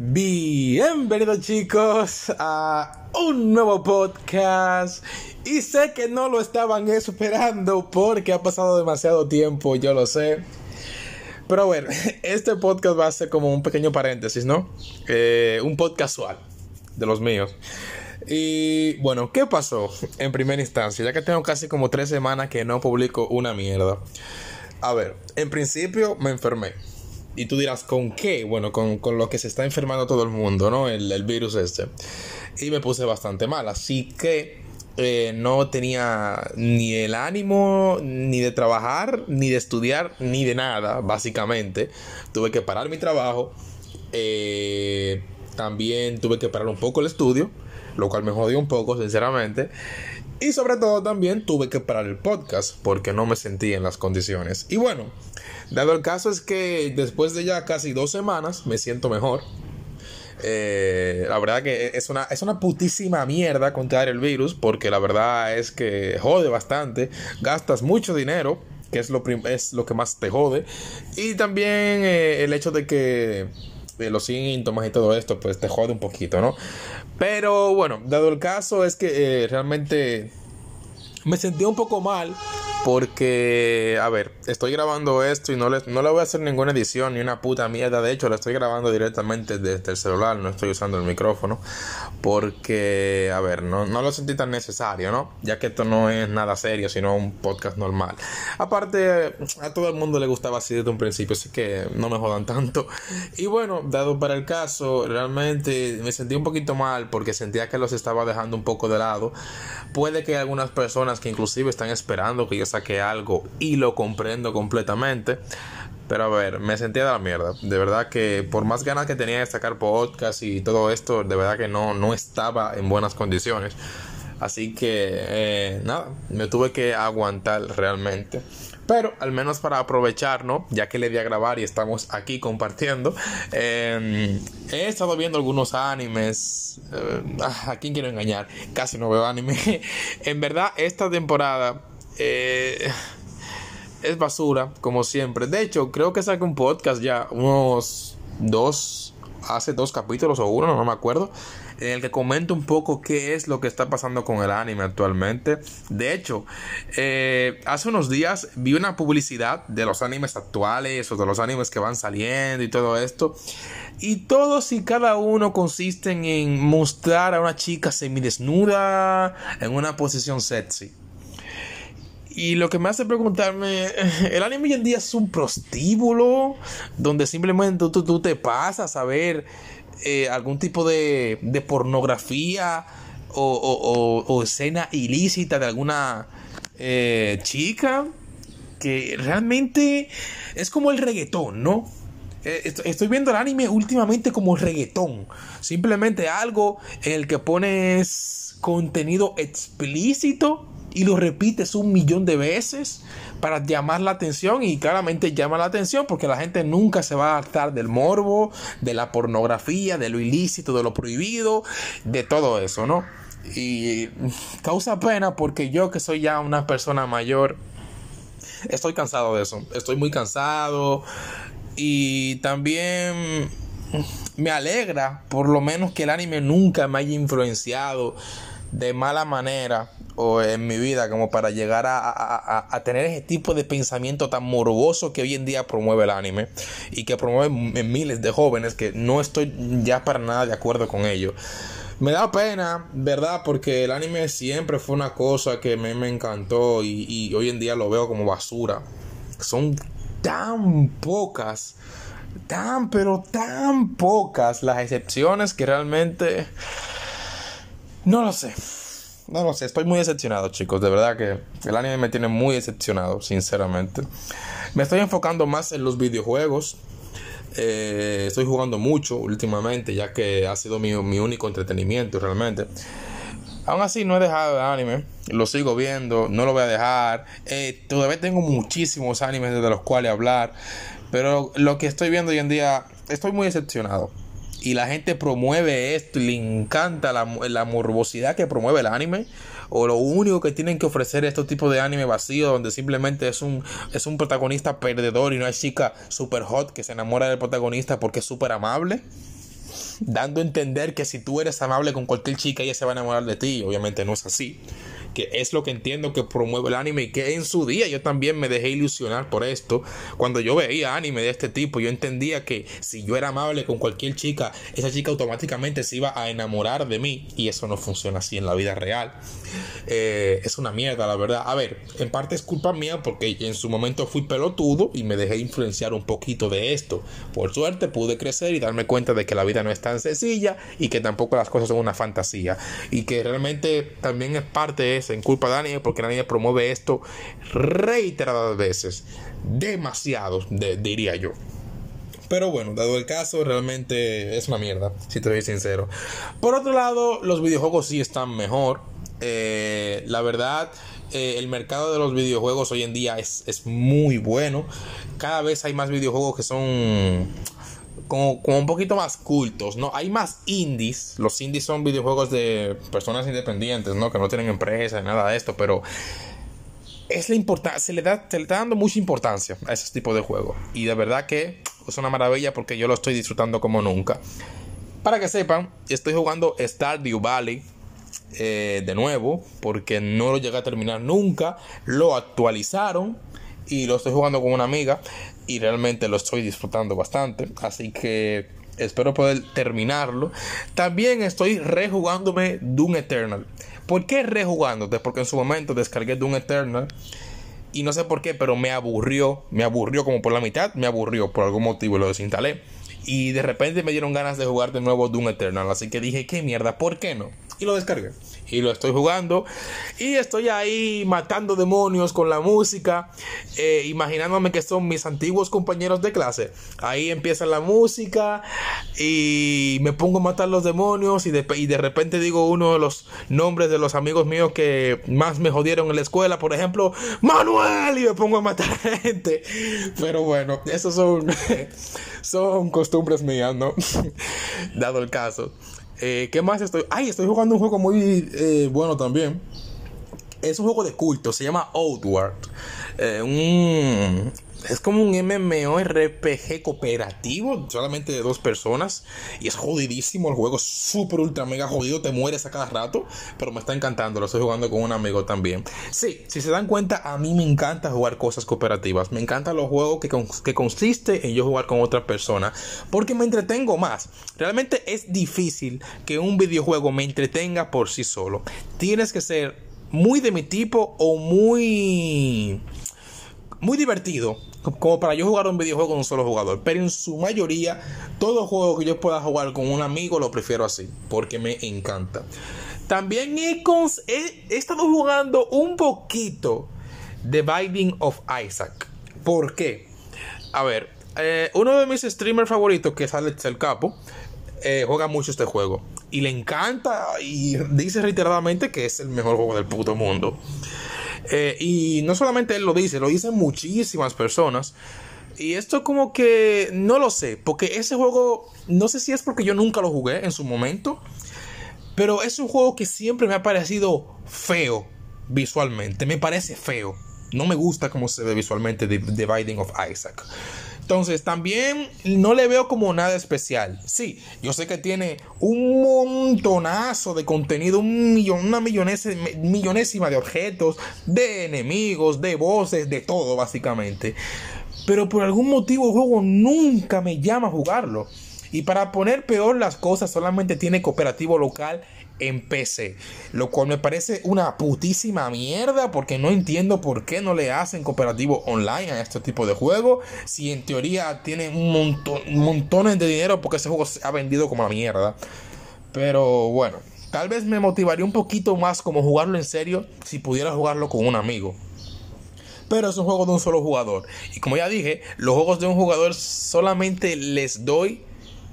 Bienvenidos chicos a un nuevo podcast y sé que no lo estaban esperando porque ha pasado demasiado tiempo, yo lo sé. Pero bueno, este podcast va a ser como un pequeño paréntesis, ¿no? Eh, un podcast casual de los míos. Y bueno, ¿qué pasó en primera instancia? Ya que tengo casi como tres semanas que no publico una mierda. A ver, en principio me enfermé. Y tú dirás, ¿con qué? Bueno, con, lo que se está enfermando todo el mundo, ¿no? El, virus este. Y me puse bastante mal. Así que eh, no tenía ni el ánimo ni de trabajar, ni de estudiar, ni de nada, básicamente. Tuve que parar mi trabajo. Eh, también tuve que parar un poco el estudio, lo cual me jodió un poco, sinceramente. Y sobre todo también tuve que parar el podcast porque no me sentía en las condiciones. Y bueno, dado el caso es que después de ya casi dos semanas me siento mejor. Eh, la verdad que es una, es una putísima mierda contar el virus porque la verdad es que jode bastante. Gastas mucho dinero, que es lo, es lo que más te jode. Y también eh, el hecho de que los síntomas y todo esto, pues te jode un poquito, ¿no? Pero bueno, dado el caso es que eh, realmente me sentí un poco mal porque, a ver, estoy grabando esto y no le, no le voy a hacer ninguna edición ni una puta mierda. De hecho, lo estoy grabando directamente desde el celular, no estoy usando el micrófono. Porque, a ver, no, no lo sentí tan necesario, ¿no? Ya que esto no es nada serio, sino un podcast normal. Aparte, a todo el mundo le gustaba así desde un principio, así que no me jodan tanto. Y bueno, dado para el caso, realmente me sentí un poquito mal porque sentía que los estaba dejando un poco de lado. Puede que algunas personas que inclusive están esperando que yo saque algo y lo comprendo completamente. Pero a ver, me sentía de la mierda. De verdad que por más ganas que tenía de sacar podcast y todo esto, de verdad que no, no estaba en buenas condiciones. Así que eh, nada, me tuve que aguantar realmente. Pero al menos para aprovechar. Ya que le di a grabar y estamos aquí compartiendo. Em, he estado viendo algunos animes. Eh, ¿A quién quiero engañar? Casi no veo anime. en verdad, esta temporada... Eh, es basura, como siempre. De hecho, creo que saqué un podcast ya, unos dos, hace dos capítulos o uno, no me acuerdo, en el que comento un poco qué es lo que está pasando con el anime actualmente. De hecho, eh, hace unos días vi una publicidad de los animes actuales o de los animes que van saliendo y todo esto. Y todos y cada uno consisten en mostrar a una chica semidesnuda en una posición sexy. Y lo que me hace preguntarme, el anime hoy en día es un prostíbulo donde simplemente tú, te pasas a ver eh, algún tipo de, de pornografía o, escena ilícita de alguna eh, chica que realmente es como el reggaetón, ¿no? Eh, estoy viendo el anime últimamente como reggaetón. Simplemente algo en el que pones contenido explícito y lo repites un millón de veces para llamar la atención y claramente llama la atención porque la gente nunca se va a hartar del morbo, de la pornografía, de lo ilícito, de lo prohibido, de todo eso, ¿no? Y causa pena porque yo que soy ya una persona mayor, estoy cansado de eso, estoy muy cansado y también me alegra por lo menos que el anime nunca me haya influenciado de mala manera o en mi vida como para llegar a, tener ese tipo de pensamiento tan morboso que hoy en día promueve el anime y que promueve miles de jóvenes que no estoy ya para nada de acuerdo con ello. Me da pena, ¿verdad? Porque el anime siempre fue una cosa que me, me encantó y, y hoy en día lo veo como basura. Son tan pocas, tan pero tan pocas las excepciones que realmente no lo sé. No lo sé, estoy muy decepcionado, chicos. De verdad que el anime me tiene muy decepcionado, sinceramente. Me estoy enfocando más en los videojuegos. Eh, estoy jugando mucho últimamente, ya que ha sido mi, único entretenimiento realmente. Aún así, no he dejado el anime. Lo sigo viendo, no lo voy a dejar. Eh, todavía tengo muchísimos animes de los cuales hablar. Pero lo que estoy viendo hoy en día, estoy muy decepcionado y la gente promueve esto y le encanta la, la, morbosidad que promueve el anime o lo único que tienen que ofrecer estos tipos de anime vacío donde simplemente es un es un protagonista perdedor y una chica super hot que se enamora del protagonista porque es súper amable dando a entender que si tú eres amable con cualquier chica, ella se va a enamorar de ti. Obviamente no es así que es lo que entiendo que promueve el anime y que en su día yo también me dejé ilusionar por esto. Cuando yo veía anime de este tipo, yo entendía que si yo era amable con cualquier chica, esa chica automáticamente se iba a enamorar de mí y eso no funciona así en la vida real. Eh, es una mierda, la verdad. A ver, en parte es culpa mía porque en su momento fui pelotudo y me dejé influenciar un poquito de esto. Por suerte pude crecer y darme cuenta de que la vida no es tan sencilla y que tampoco las cosas son una fantasía y que realmente también es parte de en culpa de Daniel porque Daniel promueve esto reiteradas veces. Demasiado, diría yo. Pero bueno, dado el caso, realmente es una mierda, si te soy sincero. Por otro lado, los videojuegos sí están mejor. Eh, la verdad, eh, el mercado de los videojuegos hoy en día es, es, muy bueno. Cada vez hay más videojuegos que son como, un poquito más cultos, ¿no? Hay más indies. Los indies son videojuegos de personas independientes, ¿no? Que no tienen empresa, nada de esto, pero es la importancia, se le da, se le está dando mucha importancia a ese tipo de juegos. Y de verdad que es una maravilla porque yo lo estoy disfrutando como nunca. Para que sepan, estoy jugando Stardew Valley eh, de nuevo porque no lo llegué a terminar nunca. Lo actualizaron y lo estoy jugando con una amiga y realmente lo estoy disfrutando bastante. Así que espero poder terminarlo. También estoy rejugándome Doom Eternal. ¿Por qué rejugándote? Porque en su momento descargué Doom Eternal. Y no sé por qué, pero me aburrió. Me aburrió como por la mitad. Me aburrió por algún motivo. Lo desinstalé. Y de repente me dieron ganas de jugar de nuevo Doom Eternal. Así que dije, ¿qué mierda? ¿Por qué no? Y lo descargué y lo estoy jugando. Y estoy ahí matando demonios con la música, eh, imaginándome que son mis antiguos compañeros de clase. Ahí empieza la música y me pongo a matar los demonios y de, y de repente digo uno de los nombres de los amigos míos que más me jodieron en la escuela, por ejemplo, Manuel, y me pongo a matar gente. Pero bueno, esos son, son costumbres mías, ¿no? Dado el caso. Eh, ¿Qué más estoy? Ay, estoy jugando un juego muy eh, bueno también. Es un juego de culto, se llama Outward. Eh, un, es como un MMORPG cooperativo, solamente de dos personas. Y es jodidísimo el juego, súper ultra mega jodido, te mueres a cada rato. Pero me está encantando, lo estoy jugando con un amigo también. Sí, si se dan cuenta, a mí me encanta jugar cosas cooperativas. Me encantan los juegos que, que consiste en yo jugar con otra persona. Porque me entretengo más. Realmente es difícil que un videojuego me entretenga por sí solo. Tienes que ser muy de mi tipo o muy muy divertido como para yo jugar un videojuego con un solo jugador. Pero en su mayoría, todo juego que yo pueda jugar con un amigo lo prefiero así, porque me encanta. También he, he, estado jugando un poquito The Binding of Isaac. ¿Por qué? A ver, eh, uno de mis streamers favoritos, que es Alex el Capo, eh, juega mucho este juego. Y le encanta y dice reiteradamente que es el mejor juego del puto mundo. Eh, y no solamente él lo dice, lo dicen muchísimas personas. Y esto como que no lo sé, porque ese juego, no sé si es porque yo nunca lo jugué en su momento, pero es un juego que siempre me ha parecido feo visualmente, me parece feo. No me gusta cómo se ve visualmente The, The Binding of Isaac. Entonces, también no le veo como nada especial. Sí, yo sé que tiene un montonazo de contenido, un millón, una millonésima de objetos, de enemigos, de voces, de todo, básicamente. Pero por algún motivo el juego nunca me llama a jugarlo. Y para poner peor las cosas, solamente tiene cooperativo local en PC. Lo cual me parece una putísima mierda porque no entiendo por qué no le hacen cooperativo online a este tipo de juego. Si en teoría tiene un montón, montones de dinero porque ese juego se ha vendido como la mierda. Pero bueno, tal vez me motivaría un poquito más como jugarlo en serio si pudiera jugarlo con un amigo. Pero es un juego de un solo jugador. Y como ya dije, los juegos de un jugador solamente les doy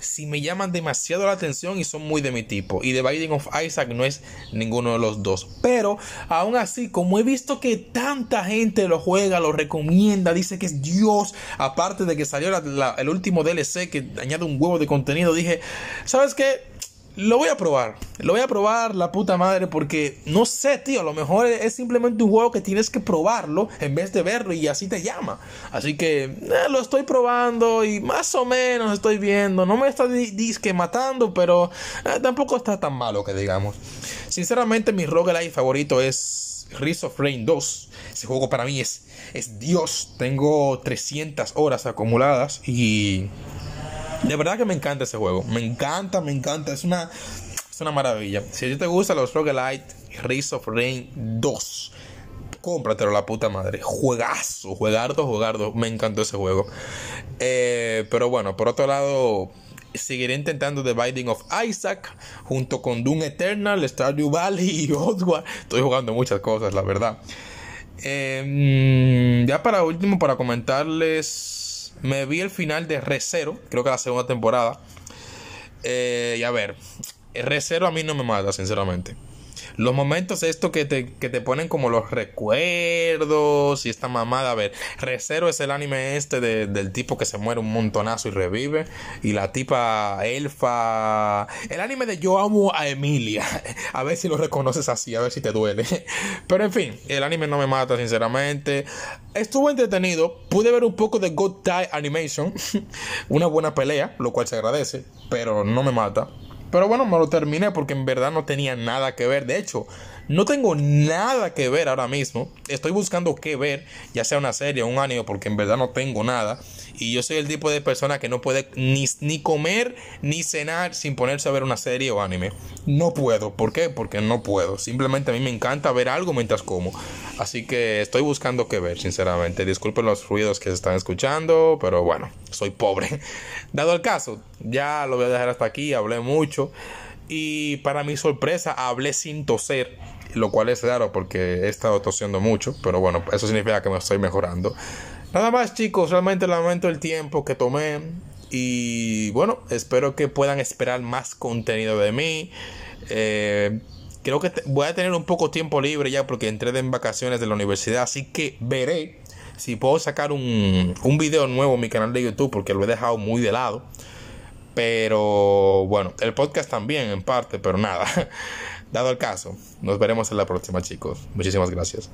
si me llaman demasiado la atención y son muy de mi tipo. Y The Binding of Isaac no es ninguno de los dos. Pero aún así, como he visto que tanta gente lo juega, lo recomienda, dice que es Dios, aparte de que salió el último DLC que añade un huevo de contenido, dije, ¿sabes qué? Lo voy a probar. Lo voy a probar, la puta madre, porque no sé, tío. A lo mejor es simplemente un juego que tienes que probarlo en vez de verlo y así te llama. Así que eh, lo estoy probando y más o menos estoy viendo. No me está disque matando, pero eh, tampoco está tan malo que digamos. Sinceramente, mi roguelike favorito es Rise of Rain 2. Ese juego para mí es, es Dios. Tengo 300 horas acumuladas y de verdad que me encanta ese juego. Me encanta, me encanta. Es una, es una maravilla. Si a ti te gustan los roguelite, Rise of Rain 2, cómpratelo la puta madre. Juegazo, juegardo, jugardo. Me encantó ese juego. Eh, pero bueno, por otro lado, seguiré intentando The Binding of Isaac junto con Doom Eternal, Stardew Valley y Oddworld. Estoy jugando muchas cosas, la verdad. Eh, ya para último, para comentarles me vi el final de Recero, creo que la segunda temporada. Eh, y a ver, Recero a mí no me mata, sinceramente. Los momentos estos que te, que te ponen como los recuerdos y esta mamada. A ver, Recero es el anime este del tipo que se muere un montonazo y revive. Y la tipa elfa. El anime de Yo amo a Emilia. A ver si lo reconoces así, a ver si te duele. Pero en fin, el anime no me mata, sinceramente. Estuvo entretenido. Pude ver un poco de God Die Animation. Una buena pelea, lo cual se agradece. Pero no me mata. Pero bueno, me lo terminé porque en verdad no tenía nada que ver. De hecho, no tengo nada que ver ahora mismo. Estoy buscando qué ver, ya sea una serie o un anime, porque en verdad no tengo nada. Y yo soy el tipo de persona que no puede ni, ni comer ni cenar sin ponerse a ver una serie o anime. No puedo. ¿Por qué? Porque no puedo. Simplemente a mí me encanta ver algo mientras como. Así que estoy buscando qué ver, sinceramente. Disculpen los ruidos que se están escuchando, pero bueno, soy pobre. Dado el caso, ya lo voy a dejar hasta aquí. Hablé mucho. Y para mi sorpresa, hablé sin toser lo cual es raro porque he estado tosiendo mucho, pero bueno, eso significa que me estoy mejorando. Nada más chicos, realmente lamento el tiempo que tomé y bueno, espero que puedan esperar más contenido de mí. Eh, creo que voy a tener un poco tiempo libre ya porque entré en vacaciones de la universidad, así que veré si puedo sacar un, un video nuevo en mi canal de YouTube porque lo he dejado muy de lado. Pero bueno, el podcast también en parte, pero nada. Dado el caso, nos veremos en la próxima chicos. Muchísimas gracias.